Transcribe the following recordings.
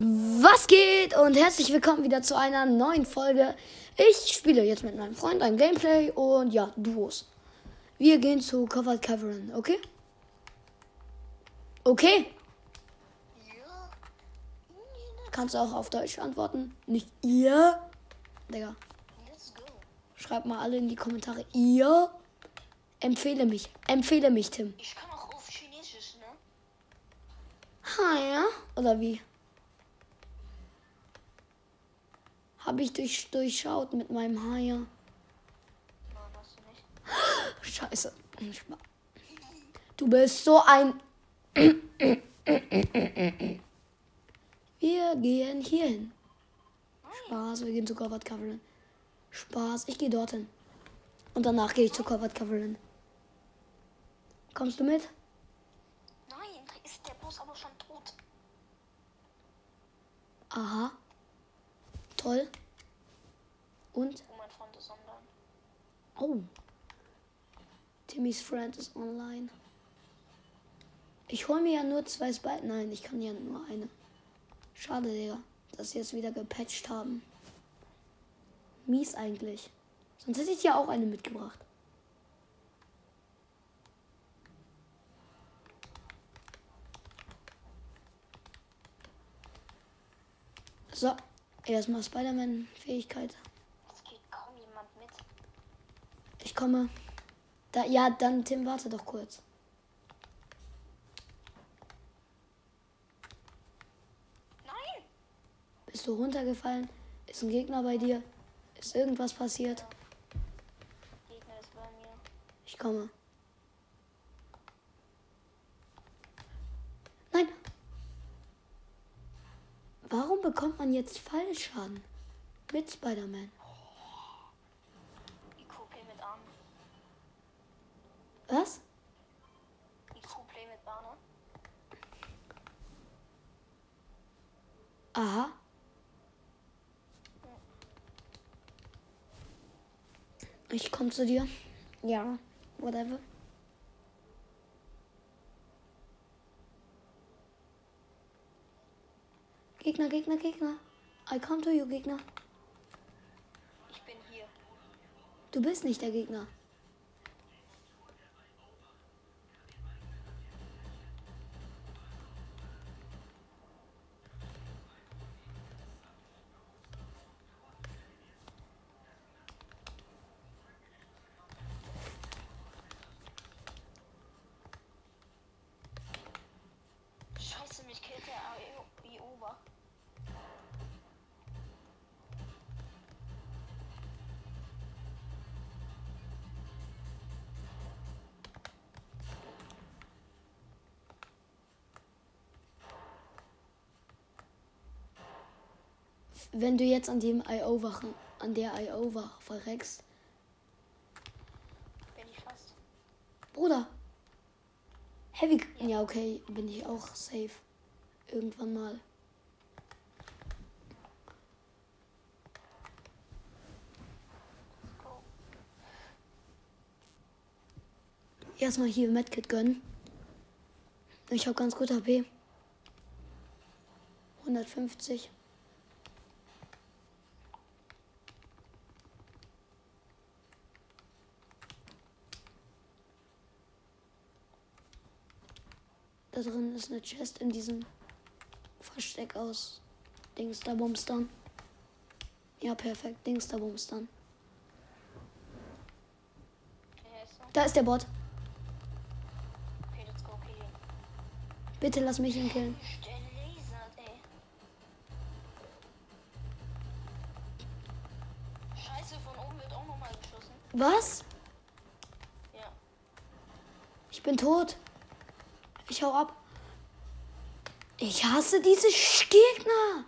Was geht und herzlich willkommen wieder zu einer neuen Folge. Ich spiele jetzt mit meinem Freund ein Gameplay und ja, Duos. Wir gehen zu Covered Cavern, okay? Okay. Kannst du auch auf Deutsch antworten? Nicht ihr? Digga. Schreibt mal alle in die Kommentare. Ihr? Empfehle mich. Empfehle mich, Tim. Ich kann auch auf Chinesisch, ne? Ha, ja? Oder wie? Habe ich durch, durchschaut mit meinem Haier. Du nicht. Scheiße. Du bist so ein. Wir gehen hier hin. Spaß, wir gehen zu Covered Cavern. Spaß, ich gehe dorthin. Und danach gehe ich zu Covered Cavern. Kommst du mit? Nein, da ist der Boss aber schon tot. Aha. Toll. Und? Oh, mein Freund ist online. Oh. Timmys Friend ist online. Ich hole mir ja nur zwei Spike. Nein, ich kann ja nur eine. Schade, Digga, dass sie jetzt wieder gepatcht haben. Mies eigentlich. Sonst hätte ich ja auch eine mitgebracht. So, erstmal Spider-Man-Fähigkeit. Es geht kaum jemand mit. Ich komme. Da, ja, dann Tim, warte doch kurz. Nein! Bist du runtergefallen? Ist ein Gegner bei dir? Ist irgendwas passiert? Gegner ist bei mir. Ich komme. Nein. Warum bekommt man jetzt Fallschaden? Mit Spider-Man. Was? IQ-Play mit Bahne. Aha. Ich komme zu dir. Ja, whatever. Gegner, Gegner, Gegner. I come to you, Gegner. Ich bin hier. Du bist nicht der Gegner. Wenn du jetzt an dem IO an der IO wach verreckst, Bin ich fast. Bruder. Heavy. Ja, okay, bin ich auch safe. Irgendwann mal. Erstmal hier Medkit gönnen. Ich habe ganz gut HP. 150. Da drin ist eine Chest in diesem Versteck aus Dingsterbumstern. Ja, perfekt. Dingsterbumstern. Wer ist er? Da ist der Bot. Bitte lass mich ihn killen. Was? Ja. Ich bin tot. Ich hau ab. Ich hasse diese Gegner.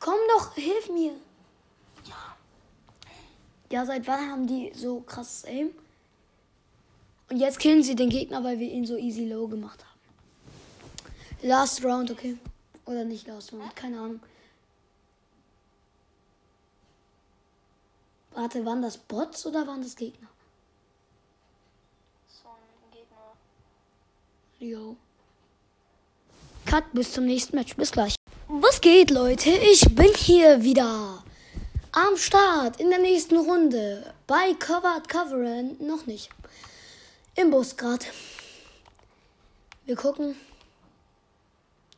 Komm doch, hilf mir. Ja. Ja, seit wann haben die so krasses Aim? Und jetzt killen sie den Gegner, weil wir ihn so easy low gemacht haben. Last Round, okay. Oder nicht Last Round, keine Ahnung. Warte, waren das Bots oder waren das Gegner? So ein Gegner. Jo. Cut, bis zum nächsten Match. Bis gleich. Was geht, Leute? Ich bin hier wieder am Start in der nächsten Runde. Bei Covered Coveren noch nicht. Im Bus gerade. Wir gucken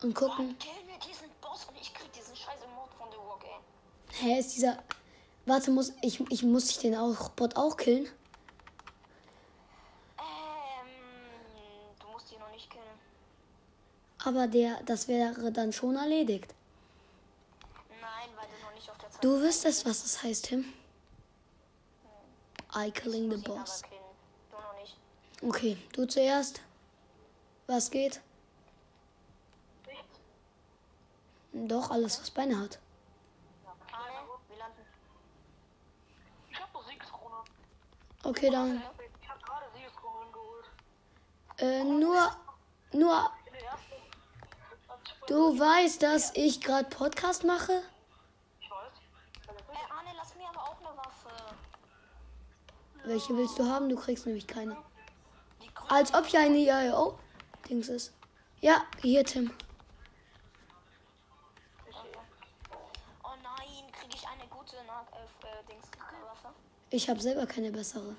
und gucken. Hä, ist dieser. Warte, muss ich, ich muss ich den auch Bot auch killen? Ähm, du musst ihn noch nicht killen. Aber der, das wäre dann schon erledigt. Nein, weil du noch nicht auf der Zeit Du wüsstest, was das heißt, Tim. I killing the boss. Du noch nicht. Okay, du zuerst. Was geht? Doch, alles, was Beine hat. Okay, dann. Ich hab gerade Siegeskrone geholt. Äh, nur, nur. Du weißt, dass ich gerade Podcast mache? Ich weiß. Äh, Arne, lass mir aber auch eine Waffe. Welche willst du haben? Du kriegst nämlich keine. Als ob hier eine IAO-Dings ist. Ja, hier, Tim. Oh nein, krieg ich eine gute Na äh, äh, Dings Waffe? Ich habe selber keine bessere.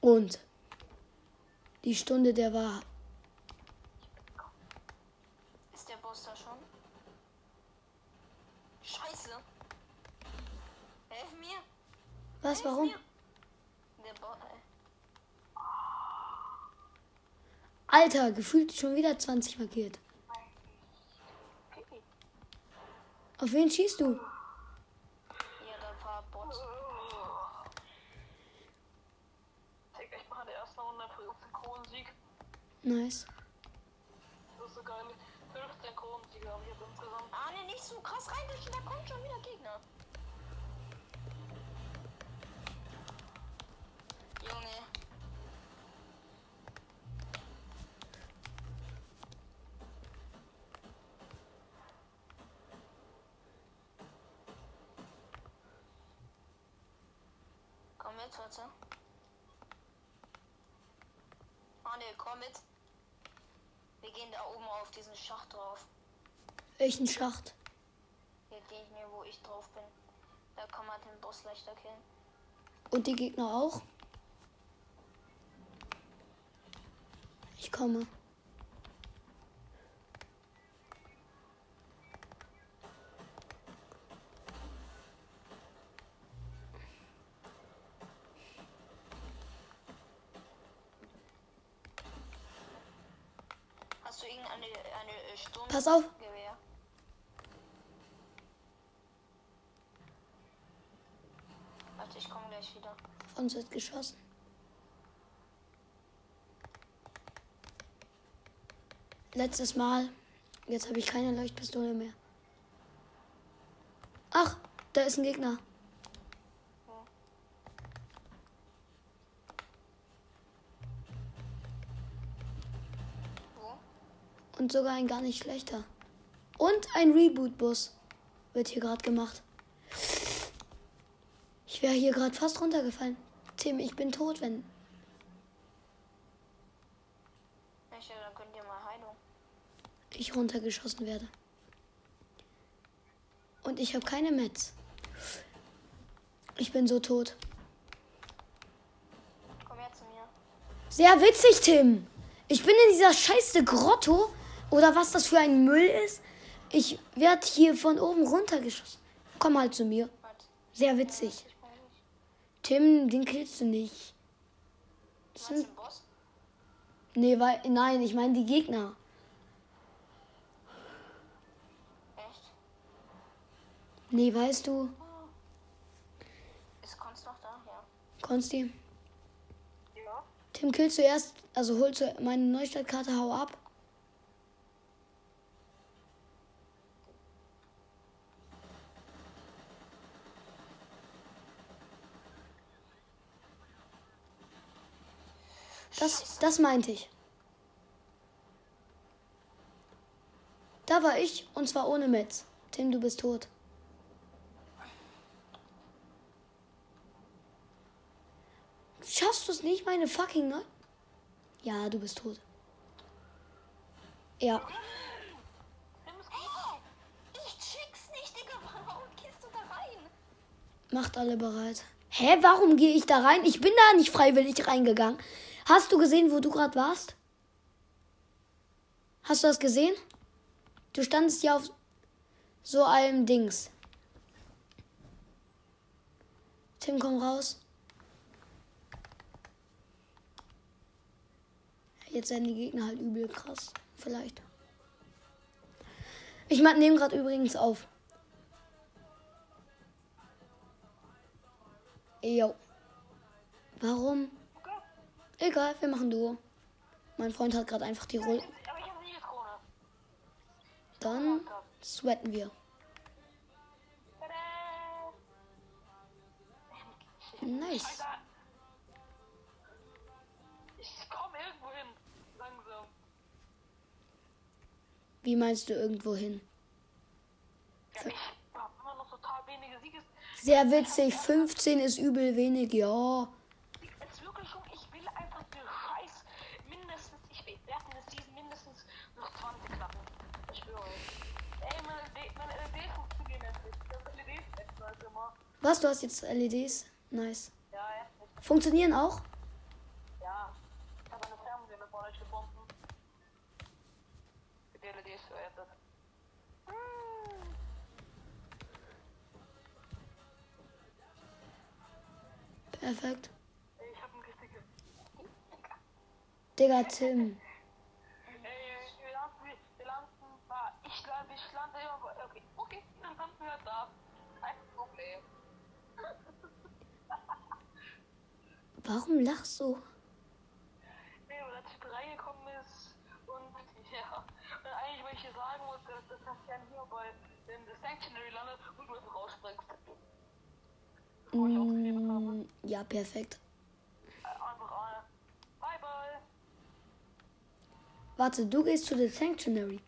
Und die Stunde der Wahrheit. Da schon? Scheiße. Helf mir. Was, warum? Der Boss. Äh, Alter, gefühlt schon wieder 20 markiert. Auf wen schießt du? ja, da war Bot. Take echt mal in der ersten Runde für den Kronensieg. Nice. So krass reindrücken, da kommt schon wieder Gegner. Junge. Komm mit, Leute. Arne, komm mit. Wir gehen da oben auf diesen Schacht drauf. Welchen Schacht? Mir, wo ich drauf bin. Da kann man den Boss leichter killen. Und die Gegner auch? Ich komme. Hast du irgendeine eine äh, Pass auf. Gewehr? Warte, ich komme gleich wieder. Von uns wird geschossen. Letztes Mal. Jetzt habe ich keine Leuchtpistole mehr. Ach, da ist ein Gegner. Und sogar ein gar nicht schlechter. Und ein Reboot-Bus wird hier gerade gemacht. Ich wäre hier gerade fast runtergefallen. Tim, ich bin tot, wenn. Ja, dann könnt ihr mal Heilung. ich runtergeschossen werde. Und ich habe keine Mets. Ich bin so tot. Komm her zu mir. Sehr witzig, Tim. Ich bin in dieser scheiße Grotto. Oder was das für ein Müll ist. Ich werde hier von oben runtergeschossen. Komm mal zu mir. Sehr witzig. Tim, den killst du nicht. Das sind, nee, weil, nein, ich meine die Gegner. Echt? Nee, weißt du, Ist Konst noch da? Ja. Konsti. Ja. Tim, killst du erst, also holst du meine Neustartkarte, hau ab. Das, das meinte ich. Da war ich und zwar ohne Metz. Tim, du bist tot. Schaffst du es nicht, meine fucking Neu... Ja, du bist tot. Ja. Nimm es gut. Ich check's nicht, Digga. Warum gehst du da rein? Macht alle bereit. Hä, warum gehe ich da rein? Ich bin da nicht freiwillig reingegangen. Hast du gesehen, wo du gerade warst? Hast du das gesehen? Du standest ja auf so einem Dings. Tim, komm raus. Jetzt werden die Gegner halt übel krass. Vielleicht. Ich nehme gerade übrigens auf. Jo. Warum? Egal, wir machen Duo. Mein Freund hat gerade einfach die Rolle. Dann sweaten wir. Nice. Ich komme irgendwo hin. Langsam. Wie meinst du irgendwo hin? Ja, ich habe immer noch total wenige Sieges. Sehr witzig, 15 ist übel wenig, ja. Es ist wirklich schon, ich will einfach den Scheiß mindestens, ich will werde in der Season mindestens noch 20 knacken. Ich schwöre. Ey, meine, LED meine LEDs funktionieren endlich. Das LEDs extra als immer. Was, du hast jetzt LEDs? Nice. Ja, endlich. Funktionieren auch? Ja. Ich habe eine Fernseher mit vorne gefunden. Die LEDs verändert. Perfekt. Ich habe ein richtiges. Digga, Tim. Ey, wir landen, wir, wir landen, ich lande, ich lande okay, okay, dann landen wir da. Kein Problem. Warum lachst du? Nee, weil er Typ reingekommen ist und ja, und eigentlich, weil ich sagen muss, dass, das ja hier bei dem The Sanctuary landet und du aufgegeben habe. Mm, ja, perfekt. Äh, Einfach. Bye bye. Warte, du gehst zu The Sanctuary.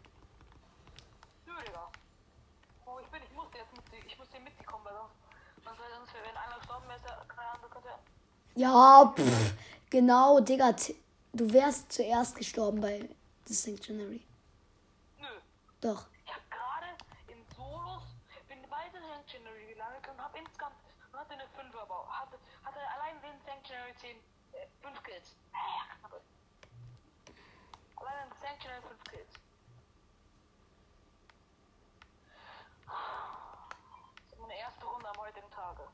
Nö, Digga. Oh, ich bin, ich musste jetzt mit, dir- ich muss hier mit dir kommen, weil sonst, sonst, sonst wenn einer gestorben wäre, ist er, keine Ahnung, du könntest Ja, pff, genau, Digga. Du wärst zuerst gestorben bei The Sanctuary. Nö. Doch. Ich hab gerade in Solos, bin bei The Sanctuary gelandet und hab insgesamt, und hatte eine 5 aber, hatte, hatte allein den Sanctuary 10, äh, 5 Kills. Äh. Allein in Sanctuary 5 Kills. Das ist meine erste Runde am heutigen Tage.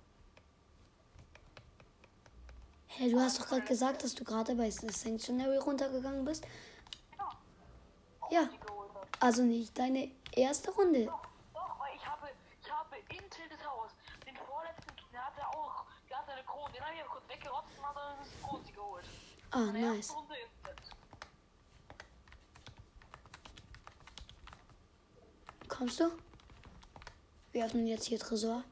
Hä, du hast doch gerade gesagt, dass du gerade bei The Sanctuary runtergegangen bist. Ja. Also nicht deine erste Runde. Doch, doch, weil ich habe, ich habe in Tilted House den vorletzten, der hatte auch, der hatte eine Krone, den habe ich kurz weggerotzt und hat dann das Kronzi geholt. Ah, Meine nice. Kommst du? Wir öffnen jetzt hier Tresor.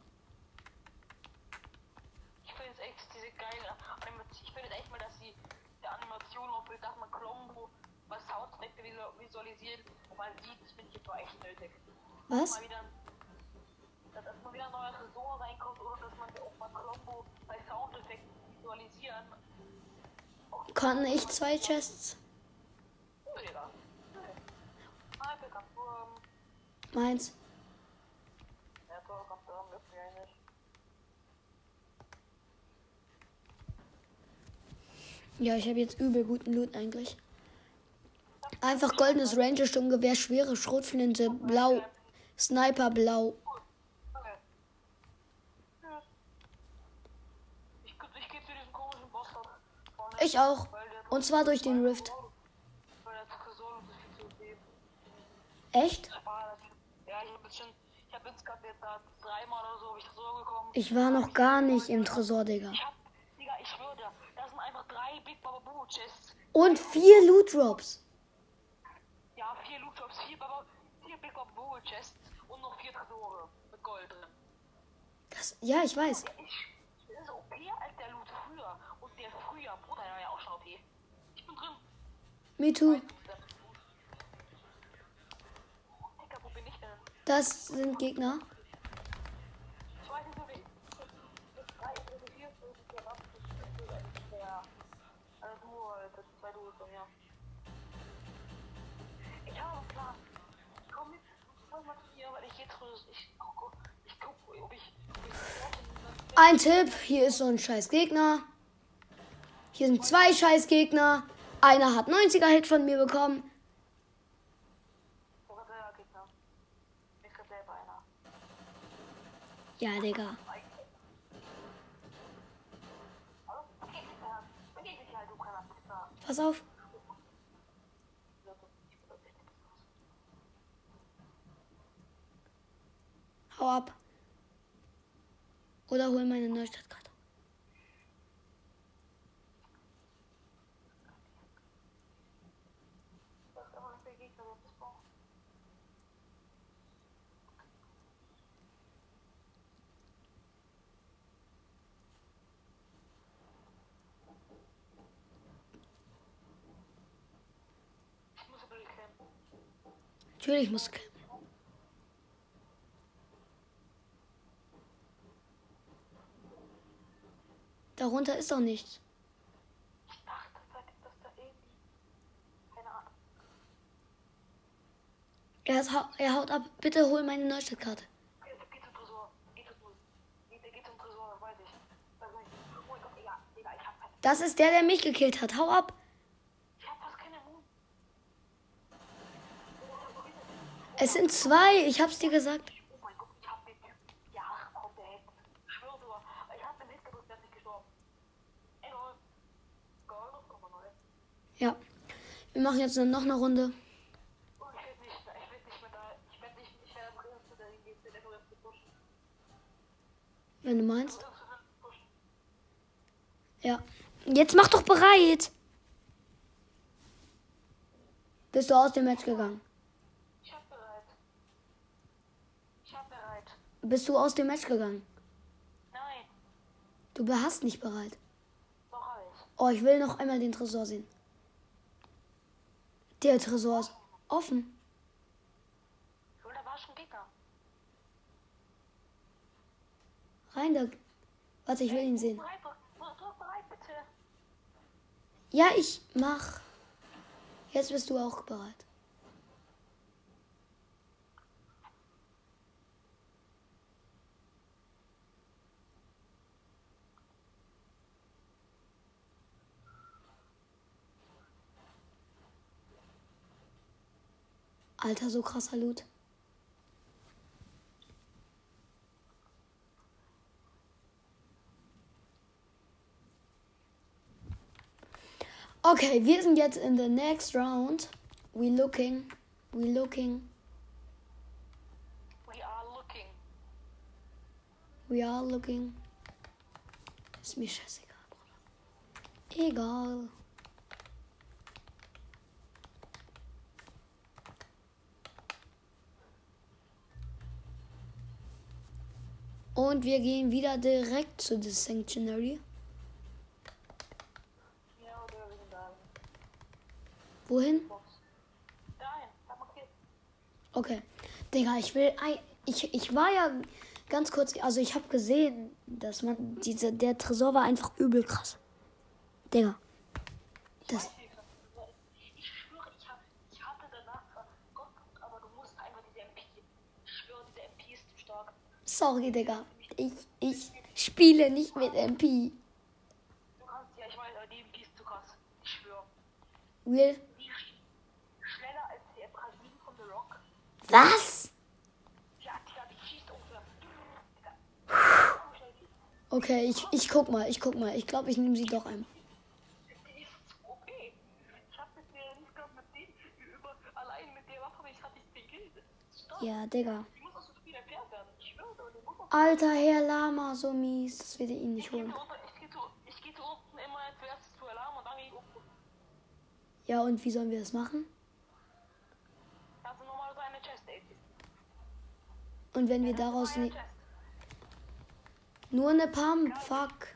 Ich finde es echt diese geile Animation. Ich finde echt mal, dass die, die Für dass man Colombo was Soundeffekte visu- visualisiert und man sieht, das finde ich jetzt echt nötig. Was? Mal wieder, dass, dass mal wieder ein neuer Tresor reinkommt oder dass man auch mal Colombo bei Soundeffekten visualisieren. Kann ich zwei Chests? Turm. Meins. Ja, Turm kann Turm, das will ich nicht. Ja, ich habe jetzt übel guten Loot eigentlich. Einfach goldenes Ranger Sturmgewehr, schwere Schrotflinte, blau, Sniper blau. Ich, auch. Und zwar durch den Rift. Echt? Ich war noch gar nicht im Tresor, Digga, ich schwöre dir, da sind einfach drei Big Baba Boo Chests. Und vier Loot Drops. Ja, vier Loot Drops, vier, Baba, vier Big Baba Boo Chests und noch vier Tresore mit Gold drin. Das, ja, ich weiß. Ja, ich, das ist OP als der Loot früher. Und der früher, Bruder, der war ja auch schon OP. Ich bin drin. Me too. Denn? Das sind Gegner. Ich weiß nicht, wo ich. Das drei, das vier, das ist der Rapp, das ist der. Also du, halt, das ist zwei Du von mir. Ich habe einen Plan. Ich komme mit. Komm mal zu mir, weil ich jetzt. Ich gucke, ich gucke, ob ich. Ob ich Ein Tipp, hier ist so ein scheiß Gegner. Hier sind zwei scheiß Gegner. Einer hat 90er Hit von mir bekommen. Ja, Digga. Aber begeg dich halt. Begeg dich halt, du kleiner Pizza. Pass auf. Hau ab. Oder hol meine Neustadtkarte. Das ist aber nicht der Gegner, der das braucht. Ich muss aber campen. Natürlich muss campen. Darunter ist doch nichts. Ich dachte, dass da irgendwie. Keine Ahnung. Er, ist, er haut ab. Bitte hol meine Neustadtkarte. Das Das ist der, der mich gekillt hat. Hau ab. ich hab fast keine Mut. Es sind zwei. Ich hab's dir gesagt. Ja. Wir machen jetzt noch eine Runde. Wenn du meinst. Ja. Jetzt mach doch bereit. Bist du aus dem Match gegangen? Ich hab bereit. Ich hab bereit. Bist du aus dem Match gegangen? Nein, Du hast nicht bereit. ich. Oh, ich will noch einmal den Tresor sehen. Der Tresor ist offen. Und da war schon ein Gegner. Rein da. Warte, ich will ihn sehen. Bereit, bereit. Ja, ich mach. Jetzt bist du auch bereit. Alter, so krasser Loot. Okay, wir sind jetzt in the next round. We looking, we looking, We are looking. we are looking. Ist mir scheißegal, Bruder. Egal. Und wir gehen wieder direkt zu The Sanctuary. Ja, oder wir da. Wohin? Dahin, da markiert. Okay. Digga, ich will. ei- Ich, ich war ja ganz kurz. Also, ich habe gesehen, dass man. Diese, der Tresor war einfach übel krass. Digga. Das. Ich schwöre, ich, hab, ich hatte danach zwar Gott, aber du musst einfach diese MP. Ich schwöre, diese MP ist zu stark. Sorry, Digga. Ich, ich spiele nicht mit MP. Du kannst, ja, ich aber die MP ist zu krass. Ich schwöre. Will. Schneller als die MK7 von The Rock. Was? Ja, Digga, die schießt die- Okay, ich, ich guck mal, ich guck mal. Ich glaube, ich nehme sie doch ein. Die ist zu OP. Ich hab mit der nicht gehabt, mit denen über allein mit der Waffe, ich hatte ich den Kill. Das ist stark. Ja, Digga. Alter Herr Lama, so mies. Das wird ihn nicht holen. Ja, und wie sollen wir das machen? Und wenn wir daraus nur eine Pump, fuck.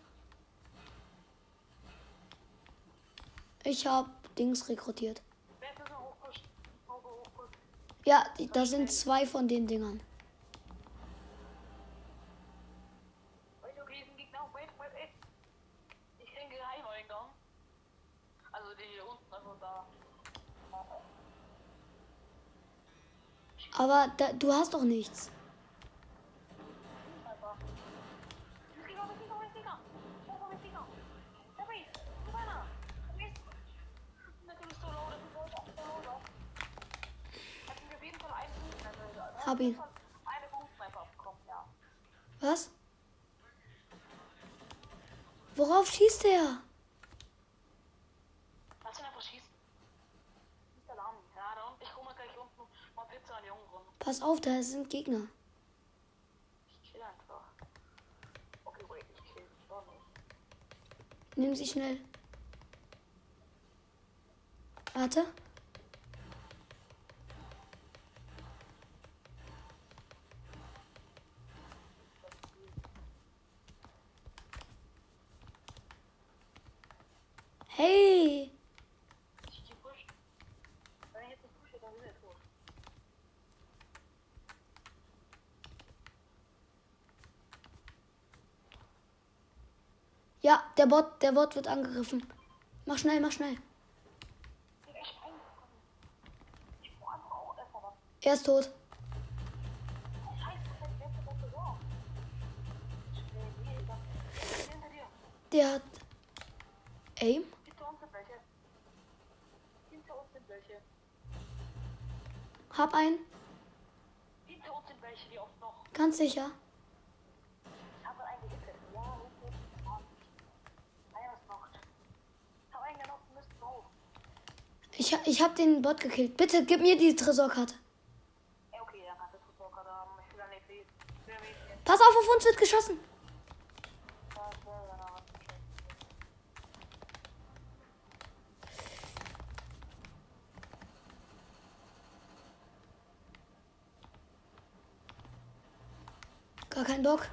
Ich habe Dings rekrutiert. Ja, da sind zwei von den Dingern. Aber da, du hast doch nichts. Einfach. Es geht auf, es geht auf, es geht auf. Hoch auf, es geht auf. Der Base. Geh weiter. Der Base. Na, du bist so low, das ist so low, so low. Hat ihn auf jeden Fall einen Punkt. also, Hab ihn. Was? Worauf schießt er? Lass ihn einfach schießen. Ist Alarm. Ja, da unten. Ich hol mal gleich unten mal Pizza an die Jungen rum. Pass auf, da sind Gegner. Ich chill einfach. Okay, wait, ich chill. Doch nicht. Nimm sie schnell. Warte. Tot. Ja, der Bot, der Bot wird angegriffen. Mach schnell, mach schnell. Er ist tot. Scheiße, das heißt, wer ist das so? Schnell, nee, das ist hinter dir. Der hat Aim. Hinter uns sind welche. Hinter uns sind welche. Hab einen. Hinter uns sind welche, wie oft noch. Ganz sicher. Ich habe einen gehittet. Ja. Ja. Einer ist noch. Ich habe einen genossen, müsst drauf. Ich, ich hab den Bot gekillt. Bitte gib mir die Tresorkarte. Ja, okay, dann Fußball gerade haben. Ich will dann nicht sehen. Pass auf, auf uns wird geschossen. Gar kein Bock.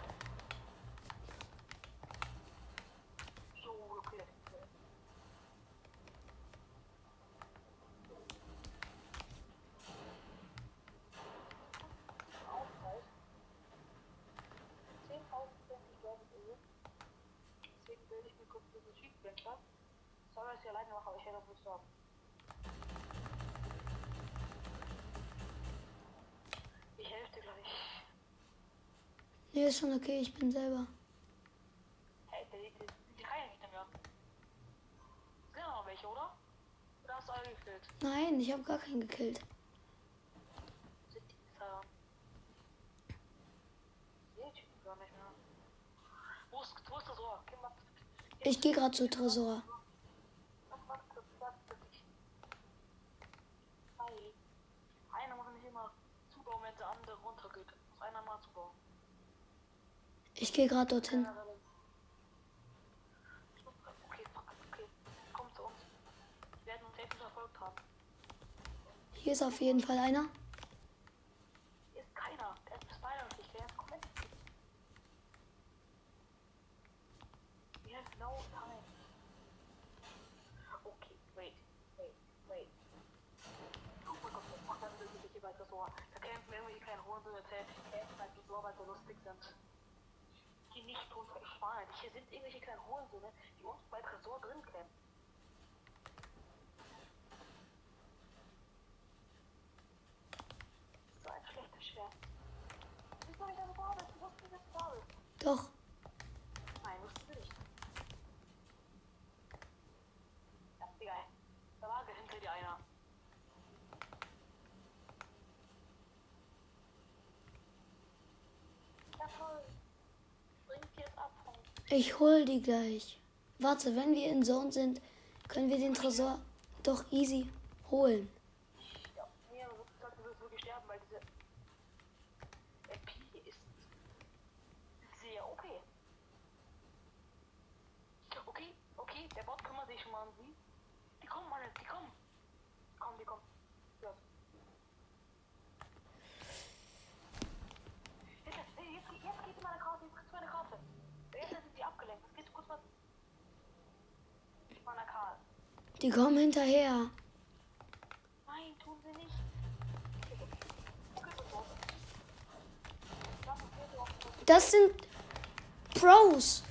Ist schon okay, ich bin selber. Hey, jetzt. Die Reihe nicht mehr. Sind noch welche, oder? Oder hast du alle gefüllt? Nein, ich habe gar keinen gekillt. Die die. Ich gehe gerade zu Tresor. Was macht das? Was das? Hi. Einer muss nicht immer zubauen, wenn der andere runtergeht. Muss einer mal zubauen. Ich gehe gerade dorthin. Wir. Hier ist auf jeden Fall einer. Hier ist keiner. Der ist Spider nicht. Der ist komplett. We have no time. Okay, wait, wait, wait. Oh mein Gott, was macht das wirklich hier bei Tresor? Da campen irgendwelche kleinen Hurensohn erzählen, campen bei Tresor, weil sie lustig sind. Nicht ich schwane dich. Hier sind irgendwelche kleinen Hurensöhne, die uns bei Tresor drin campen. So ein schlechtes Schwert. Du bist doch nicht deine Farbe, du wusstest nicht, dass du da bist. Doch. Nein, wusstest du nicht. Ja, egal. Da war hinter dir einer. Ja, toll. Bringt dir es ab. Ich hol die gleich. Warte, wenn wir in Zone sind, können wir den Tresor doch easy holen. Ja, nee, aber du solltest jetzt wirklich sterben, weil diese MP ist sehr OP. Okay, okay, der Bot kümmert sich schon mal um sie. Die kommen alle, die kommen. Komm, die kommen. Los. Jetzt, jetzt, jetzt, jetzt geht meine Karte, jetzt kriegst du meine Karte. Jetzt sind sie abgelenkt. Jetzt gehst du kurz mal. Meiner Karte. Die kommen hinterher. Nein, tun sie nicht. Das sind Pros.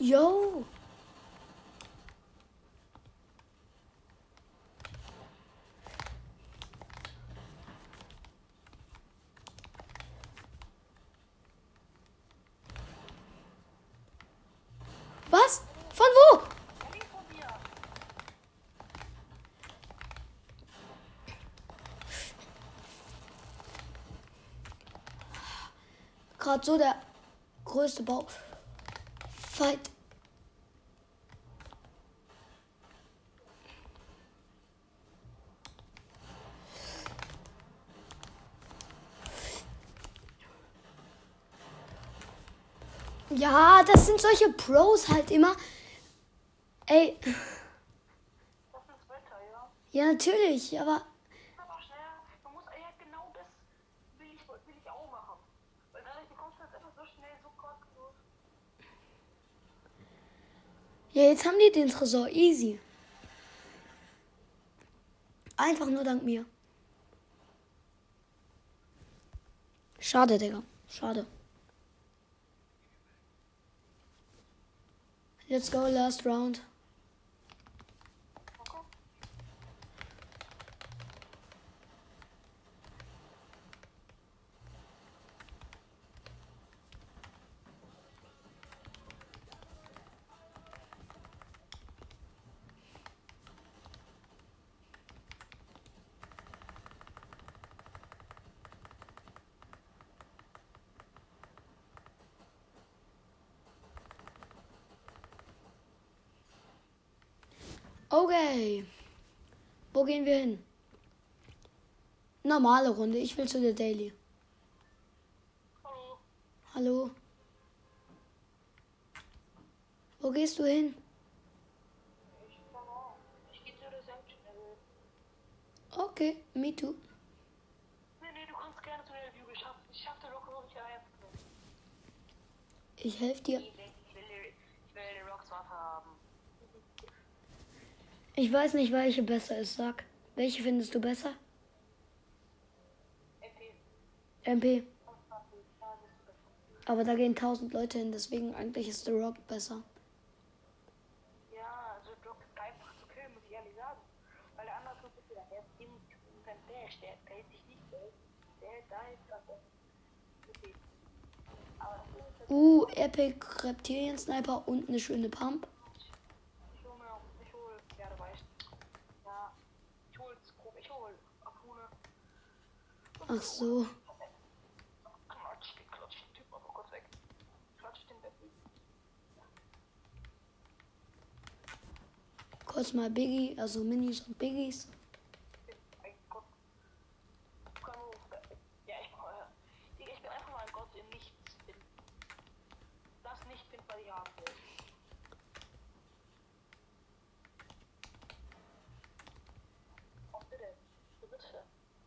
Yo. Was? Von wo? Ja, links von dir. Gerade so der größte Bau. Fight. Ja, das sind solche Pros halt immer. Ey, Das ist Wetter, ja. ja natürlich, Aber schnell, man muss ja genau das will ich, will ich auch machen. Weil dadurch bekommst du jetzt einfach so schnell so kostenlos. ja, jetzt haben die den Tresor easy. Einfach nur dank mir. Schade, Digga. Schade. Let's go, last round. Gehen wir hin? Normale Runde. Ich will zu der Daily. Hallo. Hallo. Wo gehst du hin? Ich gehe zu Sanctuary. Okay, me too. Nee, nee, du kannst gerne zu der Review. Ich schaff, ich schaff der Rock allein. Ich helfe dir. Ich will, ich will, ich will die Rocks Waffe haben. Ich weiß nicht, welche besser ist. Sag. Welche findest du besser? MP. MP. 25. Ja, das ist besser. Aber da gehen tausend Leute hin, deswegen eigentlich ist The Rock besser. Ja, also Rock ist einfach zu killen, muss ich ehrlich sagen. Weil der andere Typ ist wieder, der ist 7 Dash, der, der hält sich nicht, der, der da das. Aber das Ding ist, Uh, Epic Reptilien Sniper und eine schöne Pump. ich hol mir, ich hol, ja, du weißt. Ja, ich hol, ich hol Akune. Ach so. Kurz mal Biggie, also Minis und Biggies. Ein Gott. Kann man- Ja, ich brauche. Digga, Ich bin einfach mal ein Gott in nichts. In das nicht bin, was ich haben will. Oh, bitte. Bitte.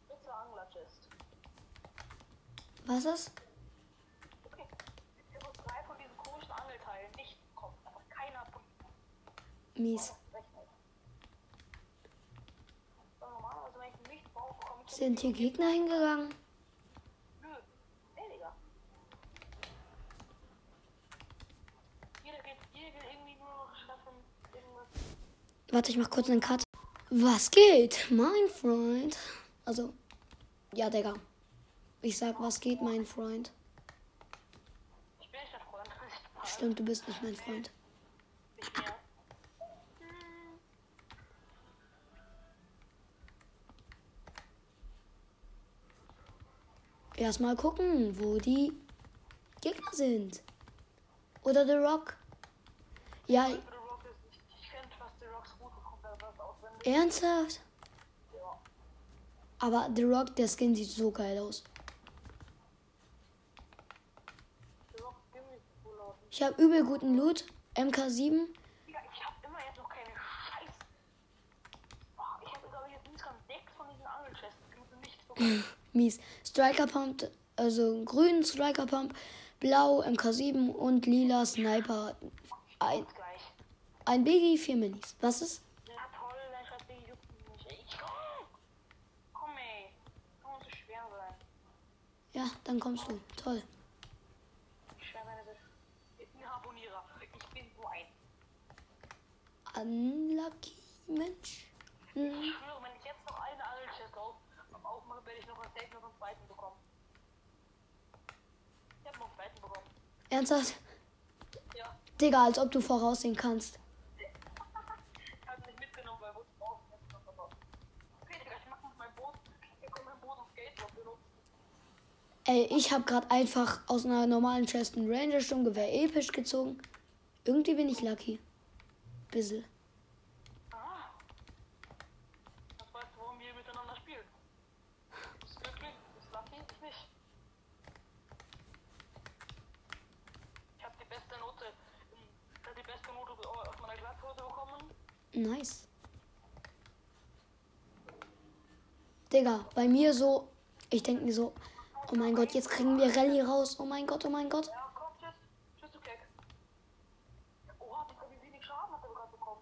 Bitte Anglerchest. Was ist? Okay. Ich muss drei von diesen komischen Angelteilen nicht. Einfach keiner von Mies. Sind hier Gegner hingegangen? Nö. Nee, Digga. Jeder geht, jeder will irgendwie nur noch schaffen, irgendwas. Warte, ich mach kurz einen Cut. Was geht, mein Freund? Also, ja, Digga. Ich sag, was geht, mein Freund? Ich bin nicht dein Freund. Stimmt, du bist nicht mein Freund. Nicht mehr. Erstmal gucken, wo die Gegner sind. Oder The Rock. Ja, ist nicht. Ich finde, was The Rocks das auswendig. Ernsthaft? Ja. Aber The Rock, der Skin sieht so geil aus. Der Rock ziemlich cool aus. Ich habe übel guten Loot. MK7. Digga, ich hab immer jetzt noch keine Scheiß. Oh, ich habe glaube ich jetzt insgesamt sechs von diesen Angelchests. Mies. Striker Pump, also grün Striker Pump, blau MK7 und lila Sniper. Ein, ein Biggie, vier Minis. Was ist? Na toll, dein Scheiß Ding juckt mich nicht. Ich komm! Komm ey. Kann so schwer sein. Ja, dann kommst du. Toll. Schwer sein ist es. Ein Harponierer. Ich bin so ein. Unlucky Mensch. Ich Hm. schwöre, wenn ich jetzt noch eine Angelchest auf, aufmache, werde ich noch einen Safe noch einen zweiten bekommen. Ich hab noch einen zweiten bekommen. Ernsthaft? Ja. Digga, als ob du voraussehen kannst. Ich ich. Ey, ich habe gerade einfach aus einer normalen Chest ein Ranger Sturmgewehr episch gezogen. Irgendwie bin ich lucky. Bissel. Ah. Das weißt du, warum wir miteinander spielen. Ich hab die beste Note, die beste Note aus meiner Glatthose bekommen. Nice. Digga, bei mir so, ich denke mir so, oh mein Gott, jetzt kriegen wir Rallye raus. Oh mein Gott, oh mein Gott. Ja, komm, tschüss. Tschüss, du Keck. Oha, wie wenig Schaden hat er gerade bekommen.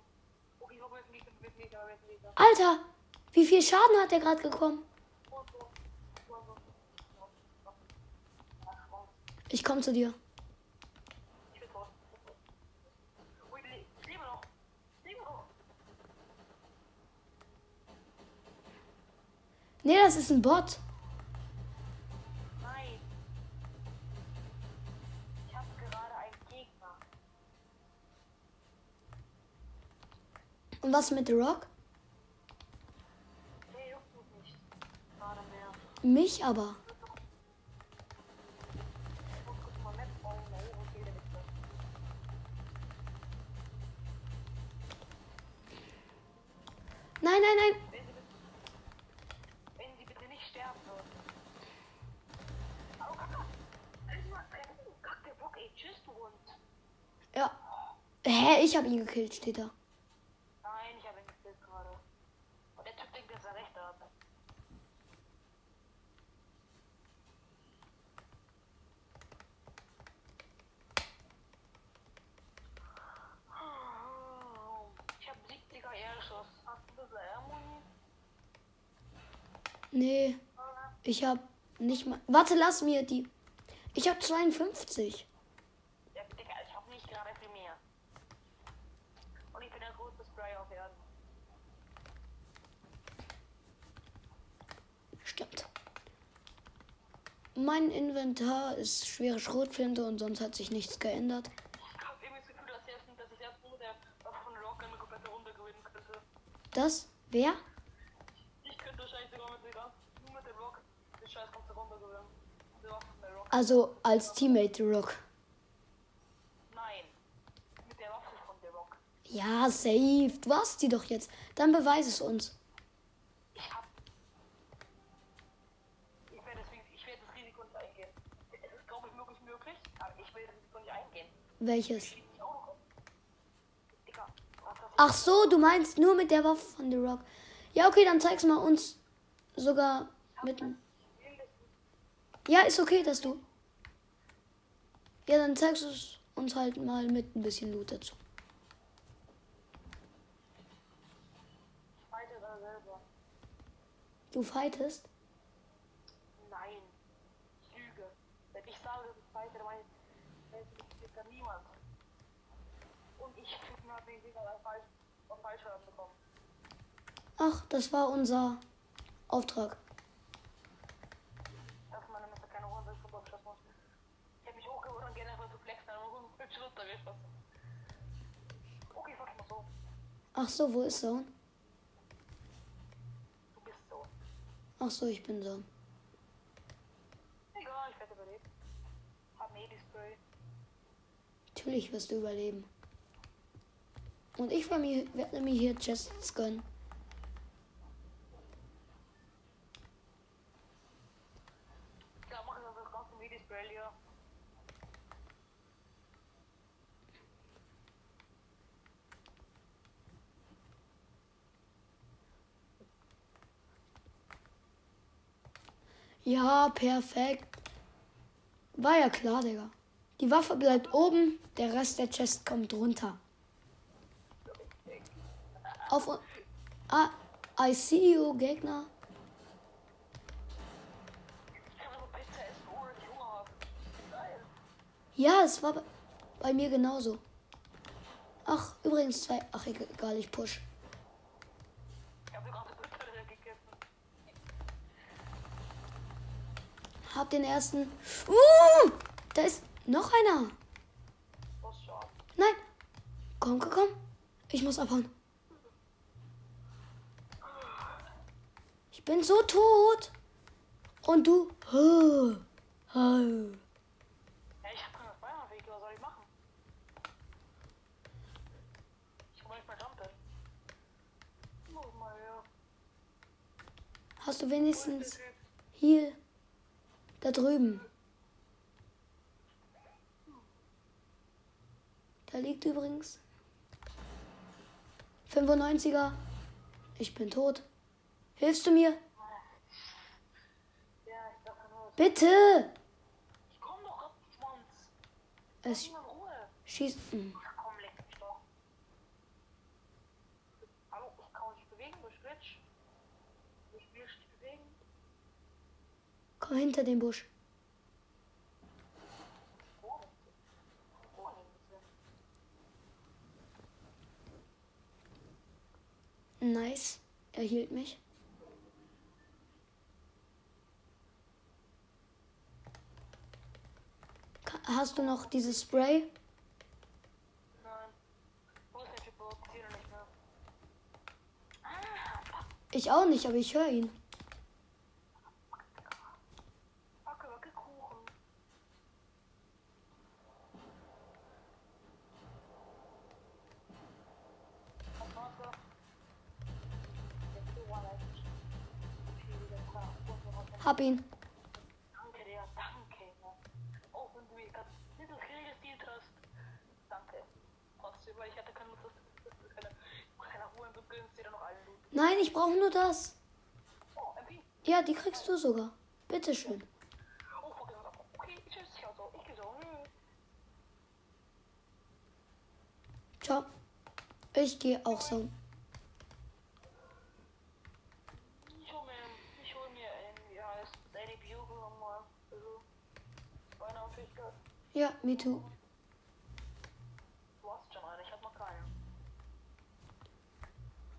Okay, ich glaube, wir sind Gegner, wir sind Gegner, wir sind Gegner. Alter, wie viel Schaden hat der gerade komm. Ich komme zu dir. Nee, das ist ein Bot. Nein. Ich habe gerade einen Gegner. Und was mit The Rock? Bock, ey, tschüss, du Hund. Ja. Hä, ich habe ihn gekillt, steht da. Nein, ich habe ihn gekillt gerade. Und der Typ denkt, dass er recht hat. Ich habe 70er Airschuss. Hast du das Airmuni? Nee, ich habe nicht mal. Warte, lass mir die. Ich habe 52. Ja, Digga, ich habe nicht gerade viel mehr. Und ich bin der größte Spray auf Erden. Stimmt. Mein Inventar ist schwere Schrotflinte und sonst hat sich nichts geändert. Ich habe irgendwie das Gefühl, dass ich erst, dass ich erst nur der Waffe von Rock eine komplette Runde gewinnen könnte. Das? Wer? Ich könnte wahrscheinlich sogar mit der nur mit dem Rock die scheiß ganze Runde gewinnen. Die Waffe von der Rock. Also als Teammate The Rock. Nein. Mit der Waffe von der Rock. Ja, safe. Du hast die doch jetzt. Dann beweis es uns. Ich hab. Ich werde deswegen, ich werde das Risiko nicht eingehen. Es ist, glaube ich, wirklich möglich, aber ich will das Risiko nicht eingehen. Welches? Das Ach so, du meinst nur mit der Waffe von The Rock. Ja, okay, dann zeig's mal uns sogar mit. Ja, ist okay, dass du. Ja, dann zeigst du es uns halt mal mit ein bisschen Loot dazu. Ich weite da selber. Du fightest? Nein. Ich lüge. Wenn ich sage, dass ich dann meine ich, das ist da niemand. Und ich habe den Gegner auf falsch bekommen. Ach, das war unser Auftrag. dass meine Messer keine Runde ist, muss. Ich hab mich hochgeholt und gerne einfach zu flexen, Okay, mal so. Ach so, wo ist Zone? Du bist so. Ach so, ich bin Zone. Egal, ich werde überlebt. Hab Medi-Spray. Natürlich wirst du überleben. Und ich werde mir, werde mir hier Chests gönnen. Ja, mach das das ganze Videospray hier. Ja, perfekt. War ja klar, Digga. Die Waffe bleibt oben, der Rest der Chest kommt runter. Auf. Ah, I see you, Gegner. Ja, es war bei mir genauso. Ach, übrigens zwei. Ach, egal, ich push. Ich habe die ganze Pizza direkt gegessen. Hab den ersten. Uh, da ist noch einer. Nein. Komm, komm, komm. Ich muss abhauen. Ich bin so tot. Und du. Huh. Huh. Ja, ich habe keine Feuerweg, was soll ich machen? Ich kann nicht mehr jumpen. Oh ja. Hast du wenigstens hier da drüben? Da liegt übrigens 95er. Ich bin tot. Hilfst du mir? Ja, Bitte! ich komm doch ab, Schwanz. Es schießt. Hm. Ach komm, leck mich doch. Hallo, ich kann mich nicht bewegen durch Glitch. Ich will mich nicht bewegen. Komm hinter den Busch. Nice. Er hielt mich. Hast du noch dieses Spray? Ich auch nicht, aber ich höre ihn. Hab ihn. Danke dir, danke. Auch wenn du mir ganz Kill gestealt hast. Danke. Trotzdem, weil ich hatte keine Lust, keine, keine Ruhe und du gönnst dir dann noch alle Loot. Nein, ich brauche nur das. Oh, MP. Ja, die kriegst du sogar. Bitteschön. Oh, okay, ich hau so. Ich geh so. Ciao. Ich gehe auch so. Ich hol mir, ich hol mir ein, wie heißt, Daily Bugle nochmal. Also, meine Fähigkeit. Ja, me too. Du hast schon eine, ich hab noch keine.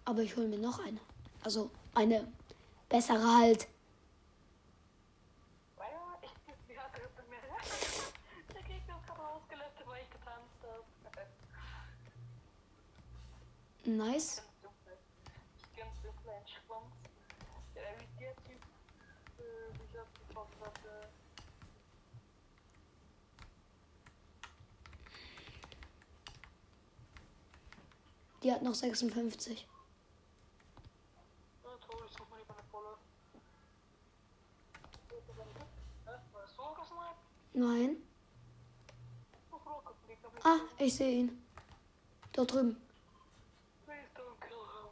Aber ich hole mir noch eine. Also eine bessere halt. Weil ich, wie hat er mit mir? Der Gegner ist gerade rausgelöst, weil ich getanzt habe. Nice. Ganz dunkle. Ich ganz dunkle ein Schwanz. Der wie der Typ, äh, wie ich das getroffen hatte. Die hat noch 56. Ja, toll, ich such mal lieber eine volle. Hä? War das so gesniped? Nein. Ah, ich sehe ihn. Dort drüben. Please don't kill her.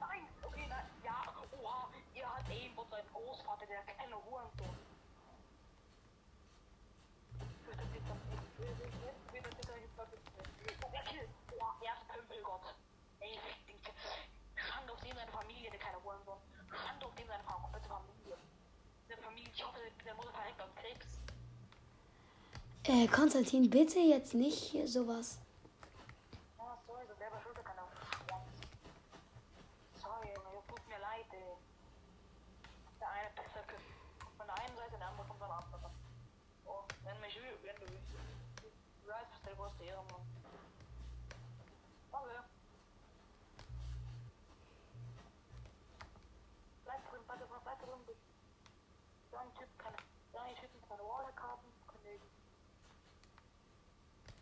Nein, okay, nein, ja, oha, ihr hat Aimbot sein Großvater, der keine Hurensohn. Bitte, bitte, bitte, bitte, bitte, bitte, bitte, Oh, er killt. Oha, er ist Pömpelgott. Ey, fick den Kind. Schande auf den seine Familie, der keine Hurensohn. Auf den seine komplette Familie. Seine Familie, ich hoffe, der Mutter verreckt an Krebs. Äh, Konstantin, bitte jetzt nicht hier sowas. Ja, sorry, so selber schuld, kann auch. Sorry, tut mir leid, ey. Der eine kommt von der einen Seite, der andere kommt von der anderen. Oh, wenn mich, wenn du du weißt, was der größte Ehrenmann. Okay. Bleib drin, bleib drin, bleib drin. So ein Typ kann, so ein Typen keine Wallerkarten, Kollegen. Was ist ab? schieß nicht, schieß nicht. Ich hau dich ab.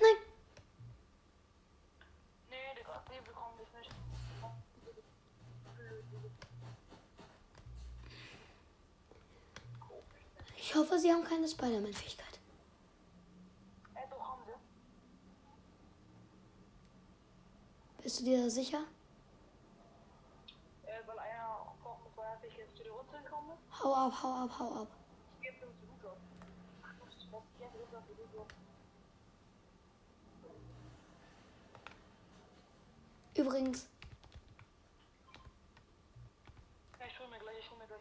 Nein. Nee, Digga, nee, bekommen dich nicht. Ich hoffe, sie haben keine Spider-Man-Fähigkeit. Bist du dir da sicher? Äh, weil einer braucht mit seiner Fähigkeit zu dir runtergekommen ist. Hau ab, hau ab, hau ab. Übrigens, ich hol mir gleich, ich hol mir gleich.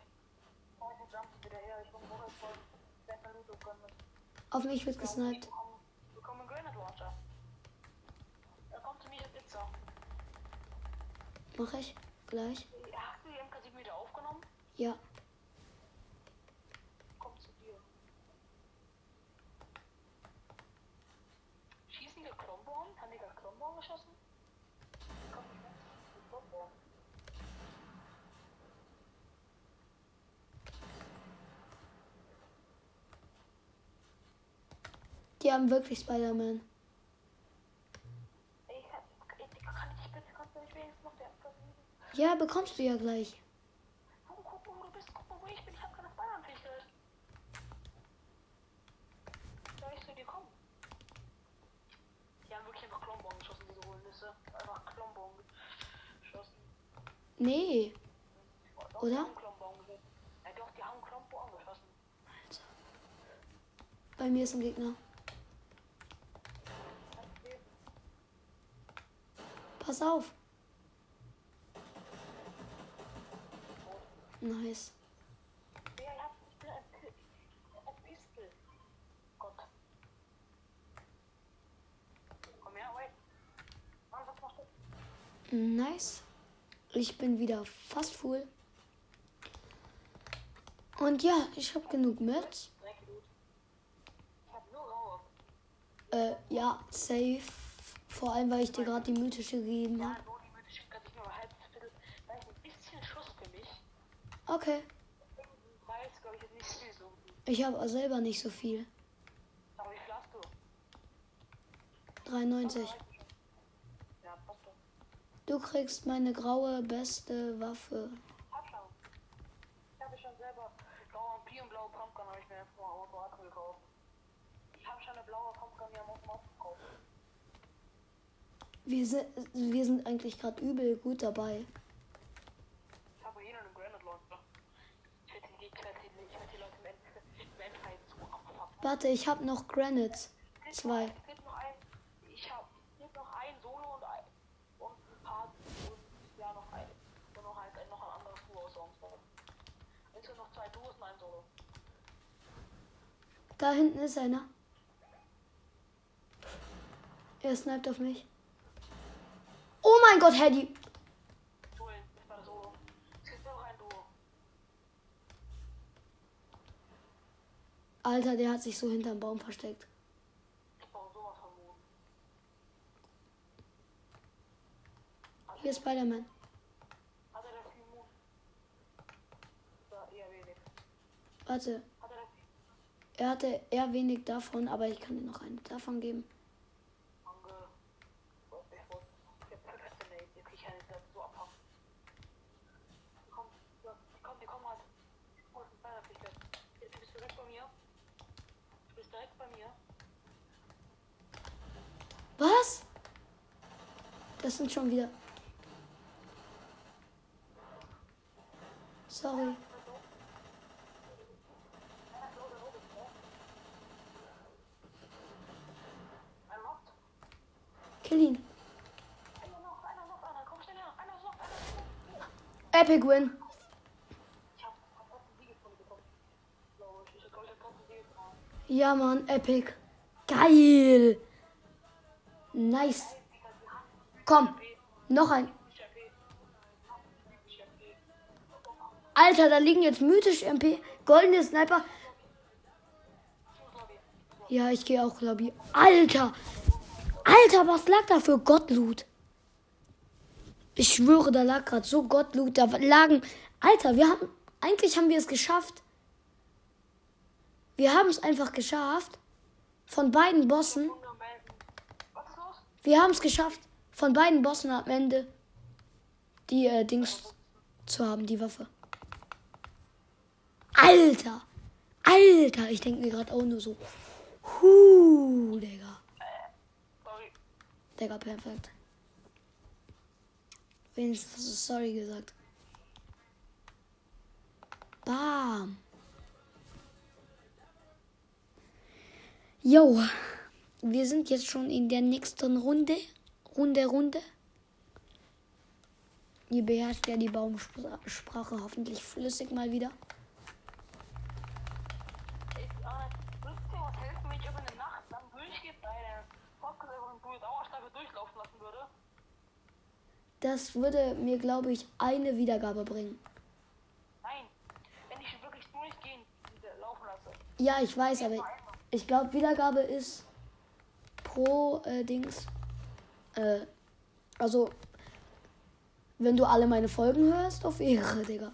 Oh, ich jump wieder her, ich bin voll der auf mich wird gesniped. Einen Granite Launcher. Er kommt zu mir in Pizza. Mach ich gleich. Hast du die MK7 wieder aufgenommen? Ja. Kommt zu dir. Schießen wir Klomborn? Haben die gerade Klomborn geschossen? Die haben wirklich Spider-Man. Ey, kann, ey, Digga, kann ich bitte, kannst du nicht wenigstens noch der MK7? Ja, bekommst du ja gleich. Oh, guck mal, wo du bist, guck mal, wo ich bin, ich hab keine Bayern-Fähigkeit. Soll ich zu dir kommen? Die haben wirklich einfach Klomborn geschossen, diese Hohlnisse. Einfach Klomborn geschossen. Nee. Doch, Oder? Die haben Klomborn geschossen. Ja, doch, die haben Klomborn geschossen. Bei mir ist ein Gegner. Pass auf. Nice. Ja? Nice. Ich bin wieder fast full. Und ja, ich habe genug mit. Äh, ja, safe. Vor allem, weil ich dir gerade die mythische gegeben habe. Okay. Ich, habe selber nicht so viel. Aber wie viel hast du? 93. Du kriegst meine graue beste Waffe. Hab schon. Ich habe schon selber blaue MP und blaue Pumpgun habe ich mir jetzt mal Automaten gekauft. Ich habe schon eine blaue Pumpgun hier am Automaten gekauft. Wir sind, wir sind eigentlich gerade übel gut dabei. Ich habe hier noch einen Granite Launcher. Ich werde die, Leute im End, im Endfight so abfucken. Warte, ich habe noch Granites. Zwei. Es gibt noch ein, ich habe, es gibt noch ein Solo und ein, und ein paar, und ja, noch ein, und noch ein, noch ein anderes Duo-Song. Es gibt noch zwei Duos und ein Solo. Da hinten ist einer. Er sniped auf mich. Oh mein Gott, Hedy. Alter, der hat sich so hinterm Baum versteckt. Hier ist Spider-Man. Hat er hatte eher wenig davon, aber ich kann ihm noch eine davon geben. Ange... Ich wollte... Ich hab Procrastinate. Jetzt krieg ich keine Zeit so abhauen. Komm, ja, komm, die kommen halt. Oh, das ist meiner Pflicht. Du bist direkt bei mir. Du bist direkt bei mir. Was? Das sind schon wieder. Sorry. Ein Loch. Kill ihn. Einer noch, einer noch, einer. Komm schnell her. Einer noch, einer noch. Epic Win. Ich hab, hab trotzdem Siege von bekommen. Glaube ich. Ich glaube, ich hab trotzdem Siege bekommen. Ja, Mann, Epic. Geil. Nice. Komm, noch ein. Alter, da liegen jetzt mythisch MP, goldene Sniper. Ja, ich gehe auch Lobby. Alter! Alter, was lag da für Gottloot? Ich schwöre, da lag gerade so Gottloot. Da lagen. Alter, wir haben. Eigentlich haben wir es geschafft. Wir haben es einfach geschafft. Von beiden Bossen. Wir haben es geschafft, von beiden Bossen am Ende die äh, Dings zu haben, die Waffe. Alter! Alter! Ich denke mir gerade auch nur so. Huh, Digga. Digga, perfekt. Wenigstens hast du sorry gesagt. Bam. Jo. Wir sind jetzt schon in der nächsten Runde. Runde, Runde. Ihr beherrscht ja die Baumsprache hoffentlich flüssig mal wieder. Ich, äh, würdest du was helfen, wenn ich über eine Nacht lang durchgeht, deine Podcast einfach in Dauerschleife durchlaufen lassen würde? Das würde mir, glaube ich, eine Wiedergabe bringen. Nein. Wenn ich wirklich durchgehend laufen lasse. Ja, ich weiß, aber ich glaube, Wiedergabe ist pro äh, Dings. Äh, also, wenn du alle meine Folgen hörst, auf Ehre, Digga.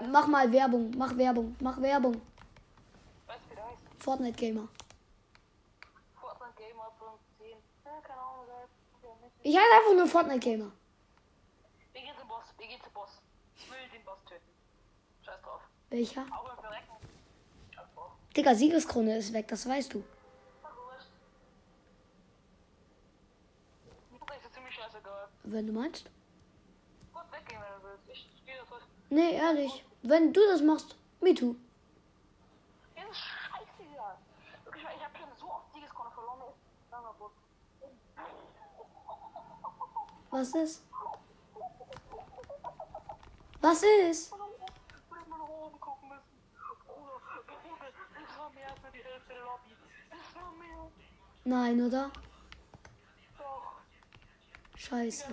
Nicht. Mach mal Werbung, mach Werbung, mach Werbung. Heißt? Fortnite Gamer. Fortnite Gamer 10. Ja, keine Ahnung, wer heißt. Ja, nicht. Ich heiße einfach nur Fortnite Gamer. Wir gehen zum Boss. Wir gehen zum Boss. Ich will den Boss töten. Scheiß drauf. Welcher? Auch beim Verrecken. Scheiß drauf. Digga, Siegeskrone ist weg, das weißt du. Wenn du meinst. Kurz weggehen, wenn du willst. Ich spiele das heute. Nee, ehrlich. Wenn du das machst, me too. Mir ist scheißegal. Wirklich, weil ich habe schon so oft Siegeskorne verloren. Mir ist langer Bock. Was ist? Was ist? Ich hätte mal nach oben gucken müssen. Bruder, Bruder, es war mehr als nur die Hälfte der Lobby. Es war mehr. Nein, oder? Doch. Scheiße.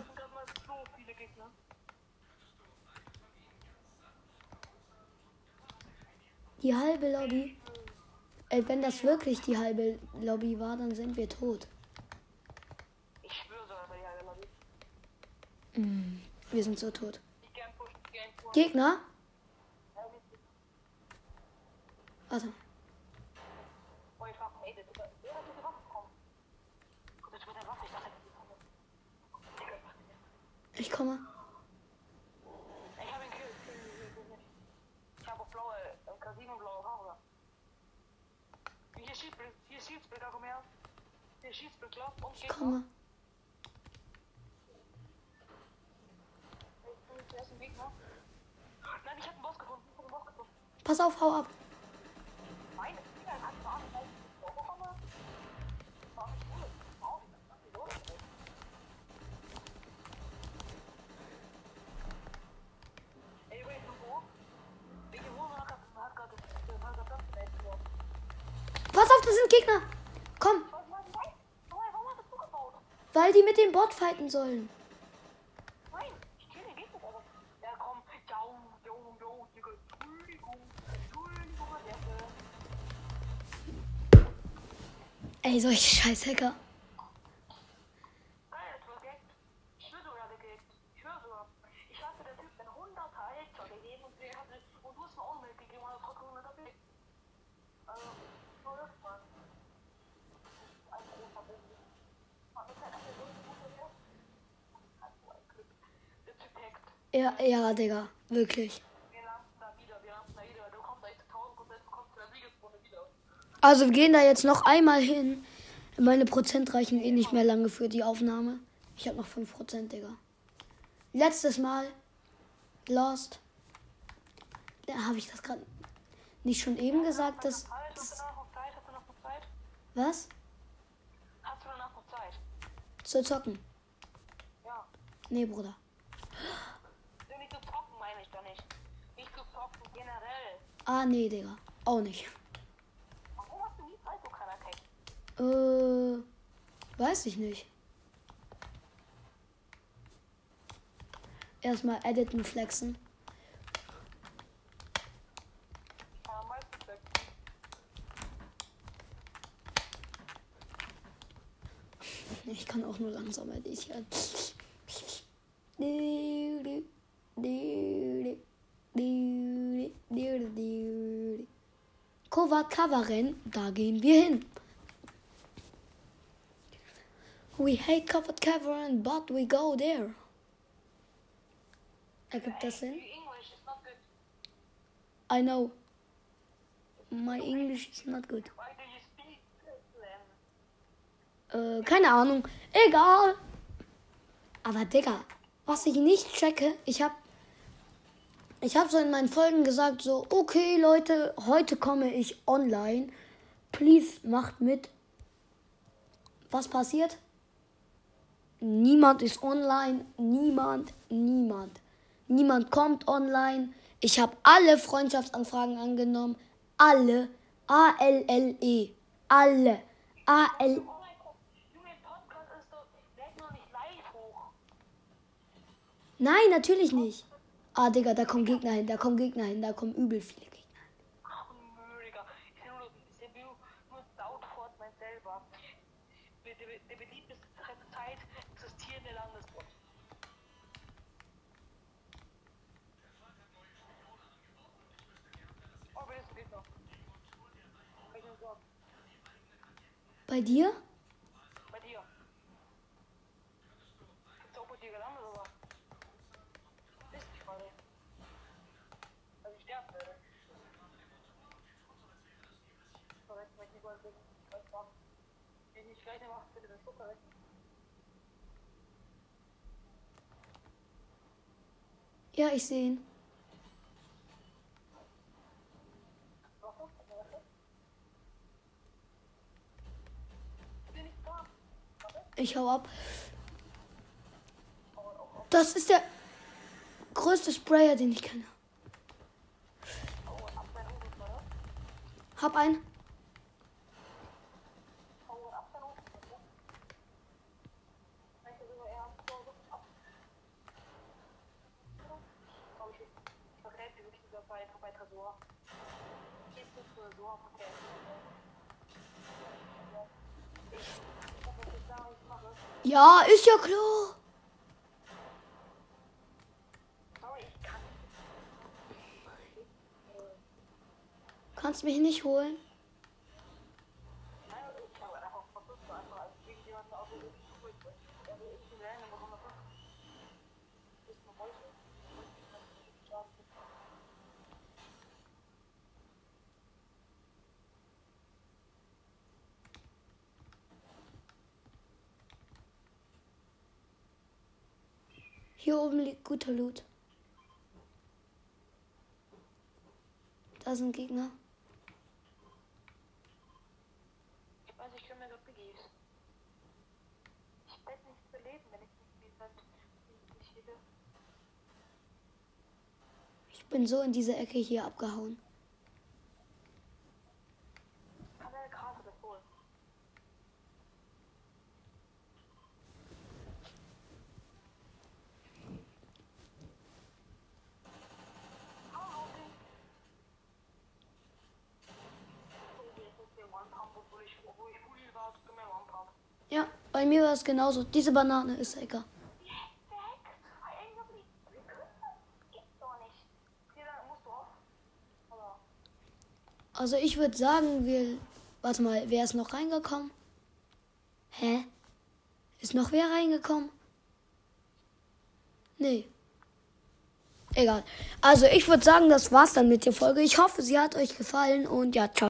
Die halbe Lobby. Ey, wenn das wirklich die halbe Lobby war, dann sind wir tot. Der Waffe, ich dachte, die bekommen. Digga, Ich komme. ich hab ihn gekillt. Ich hab auch blaue, äh, Casino blaue Haare. Hier Schiedsbild, hier Schiedsbild, da komm her. Hier Schiedsbild, klar, und Ich Gegner. komme. Wer ist ein Gegner? Nein, ich hab einen Boss gefunden, ich hab einen Boss gefunden. Pass auf, hau ab. Meine hat weil ich? Pass auf, das sind Gegner. Komm, weil die mit dem Bot fighten sollen. Der Typ hackt. Ja, ja, Digga. Wirklich. Wir landen da wieder, wir landen da wieder. Du kommst echt 1000 Prozent, bekommst du der Siegesrunde wieder. Also, wir gehen da jetzt noch einmal hin. Meine Prozent reichen eh nicht mehr lange für die Aufnahme. Ich habe noch 5%, Digga. Letztes Mal. Lost. Da habe ich das gerade nicht schon eben gesagt, dass. Zeit? was? Hast du danach noch Zeit? Zu zocken. Ja. Nee, Bruder. Ja, nicht zu zocken, meine ich doch nicht. Nicht zu zocken, generell. Ah, nee, Digga. Auch nicht. Warum hast du nie Zeit, du kleiner Keck? Äh. Weiß ich nicht. Erstmal editen, flexen. Ich kann auch nur langsam editieren. Kovat Kavaren, da gehen wir hin. We hate Kovat Kavaren, but we go there. Ergibt das Sinn? I know. My English is not good. Why do you speak then? Äh, keine Ahnung. Egal. Aber Digga, was ich nicht checke, ich hab. Ich habe so in meinen Folgen gesagt, so, okay Leute, heute komme ich online. Please macht mit. Was passiert? Niemand ist online. Niemand, niemand. Niemand kommt online. Ich habe alle Freundschaftsanfragen angenommen. Alle. A-L-L-E. Alle. A-L. Oh hoch. Nein, natürlich nicht. Ah, Digga, da kommen Gegner hin, da kommen Gegner hin, da kommen übel viele Bei dir? Bei dir. Ist auch bei dir gelandet, oder? Ist nicht mal. Also ich sterben werde. Korrekt, weil ich mal bin. Was? Wenn ich gleich mache, bitte das so korrekt. Ja, ich sehe ihn. Warum? Bin ich da? Warte. Ich hau ab. Das ist der größte Sprayer, den ich kenne. Hab einen. Oh, ab mein Hut, oder? Ich sogar eher so ab. Oh, ich verrät dir wirklich dieser bei, bei Tresor. Hier ist das Tresor, okay. Ich, ich hab was ich da nicht mache. Ja, ist ja klar. Kannst mich nicht holen. Nein, ich habe einfach versucht, so einfach als irgendjemand auf die Stufe zu Also ich bin random, warum das ist. Ist nur heute. Hier oben liegt guter Loot. Da sind Gegner. Ich weiß, ich kann mir gerade Biggies. Ich werde nicht beleben, wenn ich nicht nicht hätte. Ich bin so in diese Ecke hier abgehauen. Kann eine Karte das holen? Hallo, okay. Oh, jetzt ist der One-Pump, obwohl ich, obwohl ich Fully war, ist immer One-Pump. Ja, bei mir war es genauso. Diese Banane ist lecker. Also ich würde sagen, wir. Warte mal, wer ist noch reingekommen? Hä? Ist noch wer reingekommen? Nee. Egal. Also ich würde sagen, das war's dann mit der Folge. Ich hoffe, sie hat euch gefallen und ja, ciao.